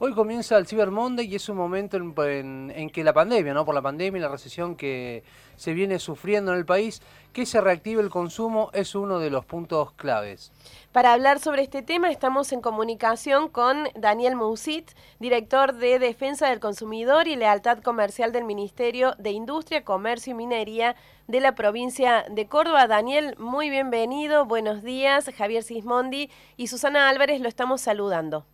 Hoy comienza el Cyber Monday y es un momento en, que la pandemia, ¿no? por la pandemia y la recesión que se viene sufriendo en el país, que se reactive el consumo es uno de los puntos claves. Para hablar sobre este tema estamos en comunicación con Daniel Mousit, director de Defensa del Consumidor y Lealtad Comercial del Ministerio de Industria, Comercio y Minería de la provincia de Córdoba. Daniel, muy bienvenido, buenos días. Javier Sismondi y Susana Álvarez lo estamos saludando.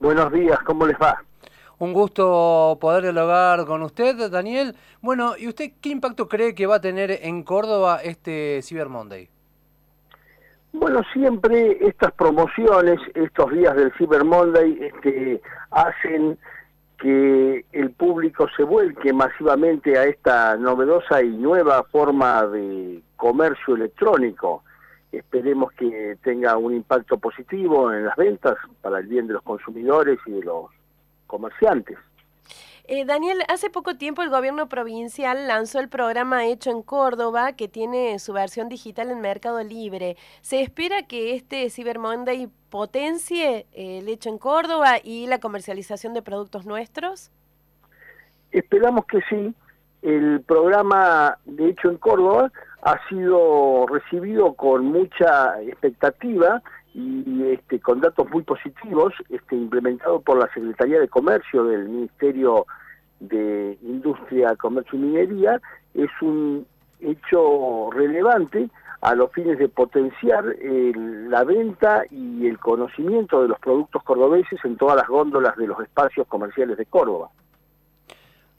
Buenos días, ¿cómo les va? Un gusto poder dialogar con usted, Daniel. Bueno, ¿y usted qué impacto cree que va a tener en Córdoba este Cyber Monday? Bueno, siempre estas promociones, estos días del Cyber Monday, este, hacen que el público se vuelque masivamente a esta novedosa y nueva forma de comercio electrónico esperemos que tenga un impacto positivo en las ventas para el bien de los consumidores y de los comerciantes. Eh, Daniel, hace poco tiempo el gobierno provincial lanzó el programa Hecho en Córdoba, que tiene su versión digital en Mercado Libre. ¿Se espera que este Cyber Monday potencie eh, el Hecho en Córdoba y la comercialización de productos nuestros? Esperamos que sí. El programa de Hecho en Córdoba ha sido recibido con mucha expectativa y este, con datos muy positivos, este, implementado por la Secretaría de Comercio del Ministerio de Industria, Comercio y Minería, es un hecho relevante a los fines de potenciar la venta y el conocimiento de los productos cordobeses en todas las góndolas de los espacios comerciales de Córdoba.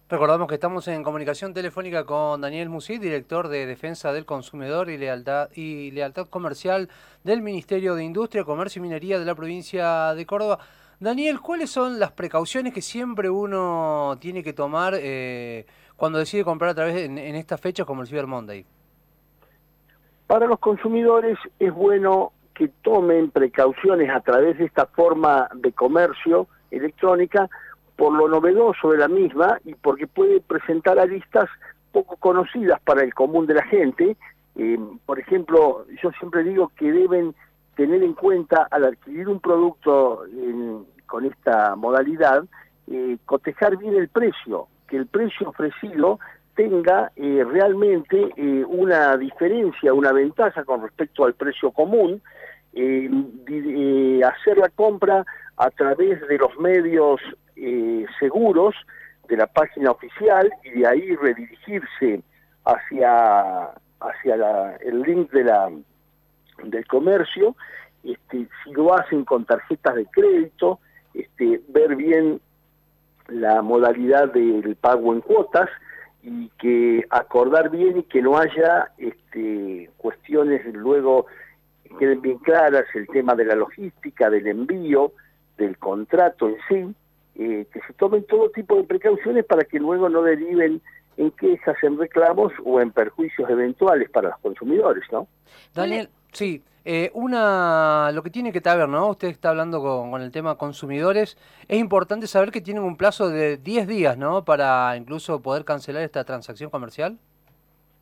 Recordamos que estamos en comunicación telefónica con Daniel Musit, director de Defensa del Consumidor y Lealtad, y Lealtad Comercial del Ministerio de Industria, Comercio y Minería de la provincia de Córdoba. Daniel, ¿cuáles son las precauciones que siempre uno tiene que tomar eh, cuando decide comprar a través de, en, estas fechas como el Cyber Monday? Para los consumidores es bueno que tomen precauciones a través de esta forma de comercio electrónica por lo novedoso de la misma y porque puede presentar aristas poco conocidas para el común de la gente. Eh, por ejemplo, yo siempre digo que deben tener en cuenta al adquirir un producto con esta modalidad, eh, cotejar bien el precio, que el precio ofrecido tenga eh, realmente una diferencia, una ventaja con respecto al precio común, hacer la compra a través de los medios eh, seguros de la página oficial y de ahí redirigirse hacia hacia el link de la del comercio este, si lo hacen con tarjetas de crédito este, ver bien la modalidad del pago en cuotas y que acordar bien y que no haya este, cuestiones luego que queden bien claras el tema de la logística del envío del contrato en sí eh, que se tomen todo tipo de precauciones para que luego no deriven en quejas, en reclamos o en perjuicios eventuales para los consumidores, ¿no? Daniel, sí, eh, una, lo que tiene que saber, ¿no? Usted está hablando con, el tema consumidores. Es importante saber que tienen un plazo de 10 días, ¿no? Para incluso poder cancelar esta transacción comercial.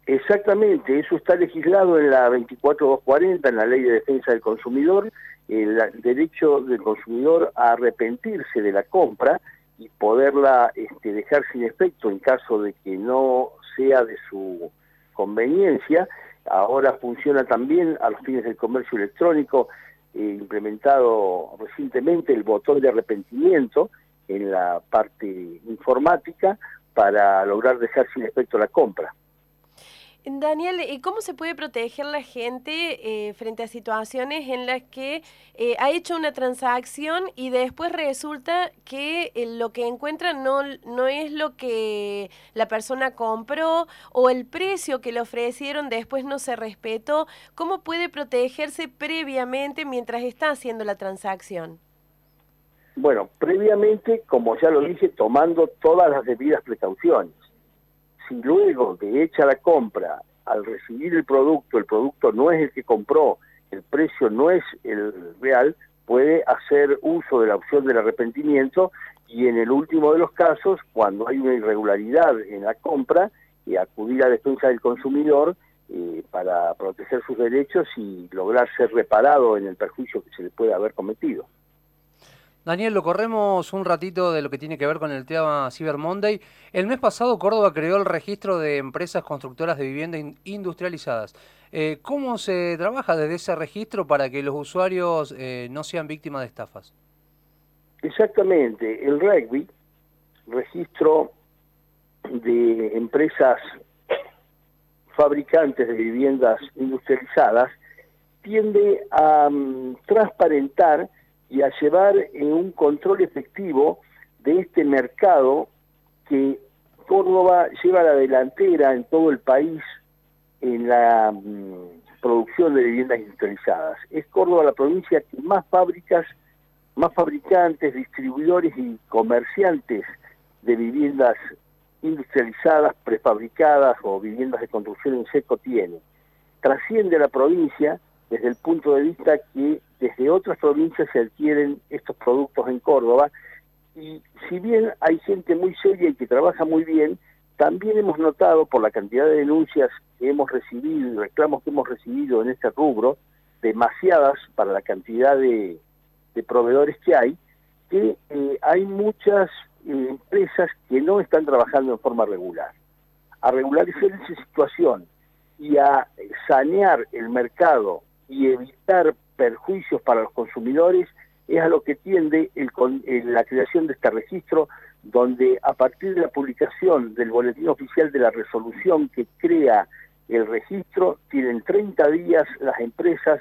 Exactamente, eso está legislado en la 24240, en la Ley de Defensa del Consumidor, el derecho del consumidor a arrepentirse de la compra y poderla este, dejar sin efecto en caso de que no sea de su conveniencia. Ahora funciona también a los fines del comercio electrónico, eh, implementado recientemente el botón de arrepentimiento en la parte informática para lograr dejar sin efecto la compra. Daniel, ¿y cómo se puede proteger la gente eh, frente a situaciones en las que eh, ha hecho una transacción y después resulta que eh, lo que encuentra no, no es lo que la persona compró o el precio que le ofrecieron después no se respetó? ¿Cómo puede protegerse previamente mientras está haciendo la transacción? Bueno, previamente, como ya lo dije, tomando todas las debidas precauciones si luego de hecha la compra, al recibir el producto, el producto no es el que compró, el precio no es el real, puede hacer uso de la opción del arrepentimiento y en el último de los casos, cuando hay una irregularidad en la compra, eh, acudir a defensa del consumidor eh, para proteger sus derechos y lograr ser reparado en el perjuicio que se le puede haber cometido. Daniel, lo corremos un ratito de lo que tiene que ver con el tema Cyber Monday. El mes pasado Córdoba creó el registro de empresas constructoras de vivienda industrializadas. Eh, ¿Cómo se trabaja desde ese registro para que los usuarios eh, no sean víctimas de estafas? Exactamente, el rugby, registro de empresas fabricantes de viviendas industrializadas, tiende a mm, transparentar y a llevar en un control efectivo de este mercado que Córdoba lleva a la delantera en todo el país en la mm, producción de viviendas industrializadas. Es Córdoba la provincia que más fábricas, más fabricantes, distribuidores y comerciantes de viviendas industrializadas, prefabricadas o viviendas de construcción en seco tiene. Trasciende la provincia desde el punto de vista que desde otras provincias se adquieren estos productos en Córdoba y si bien hay gente muy seria y que trabaja muy bien, también hemos notado por la cantidad de denuncias que hemos recibido y reclamos que hemos recibido en este rubro, demasiadas para la cantidad de, proveedores que hay, que eh, hay muchas eh, empresas que no están trabajando en forma regular. A regularizar esa situación y a sanear el mercado y evitar perjuicios para los consumidores es a lo que tiende el, la creación de este registro, donde a partir de la publicación del boletín oficial de la resolución que crea el registro, tienen 30 días las empresas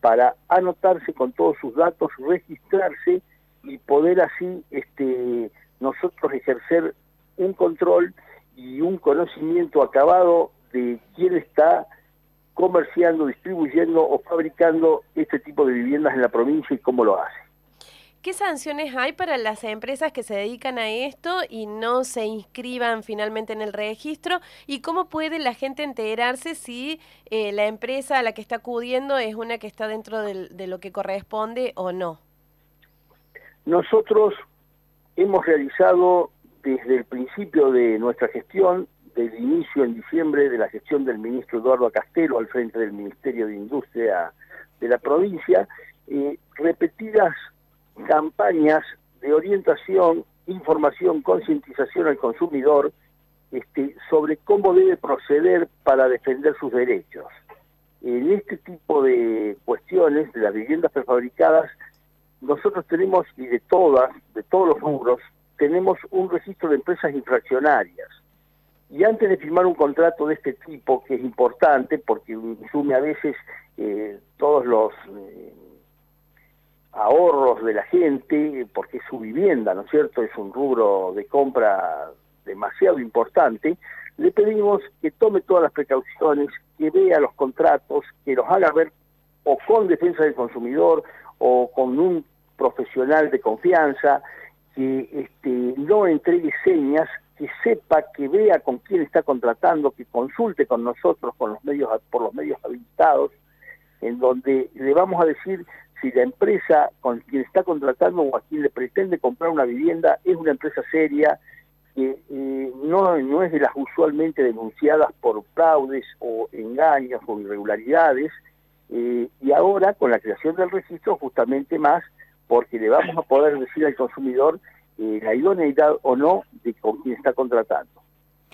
para anotarse con todos sus datos, registrarse y poder así este, nosotros ejercer un control y un conocimiento acabado de quién está comerciando, distribuyendo o fabricando este tipo de viviendas en la provincia y cómo lo hace. ¿Qué sanciones hay para las empresas que se dedican a esto y no se inscriban finalmente en el registro? ¿Y cómo puede la gente enterarse si eh, la empresa a la que está acudiendo es una que está dentro de lo que corresponde o no? Nosotros hemos realizado desde el principio de nuestra gestión del inicio en diciembre de la gestión del ministro Eduardo Castelo al frente del Ministerio de Industria de la provincia, repetidas campañas de orientación, información, concientización al consumidor este, sobre cómo debe proceder para defender sus derechos. En este tipo de cuestiones de las viviendas prefabricadas, nosotros tenemos, y de todas, de todos los rubros, tenemos un registro de empresas infraccionarias y antes de firmar un contrato de este tipo, que es importante porque sume a veces eh, todos los eh, ahorros de la gente, porque su vivienda, ¿no es cierto? Es un rubro de compra demasiado importante, le pedimos que tome todas las precauciones, que vea los contratos, que los haga ver o con defensa del consumidor o con un profesional de confianza, que este, no entregue señas que sepa, que vea con quién está contratando, que consulte con nosotros, con los medios, por los medios habilitados, en donde le vamos a decir si la empresa con quien está contratando o a quien le pretende comprar una vivienda es una empresa seria, que eh, no, es de las usualmente denunciadas por fraudes o engaños o irregularidades, eh, y ahora con la creación del registro justamente más, porque le vamos a poder decir al consumidor eh, la idoneidad o no de con quien está contratando.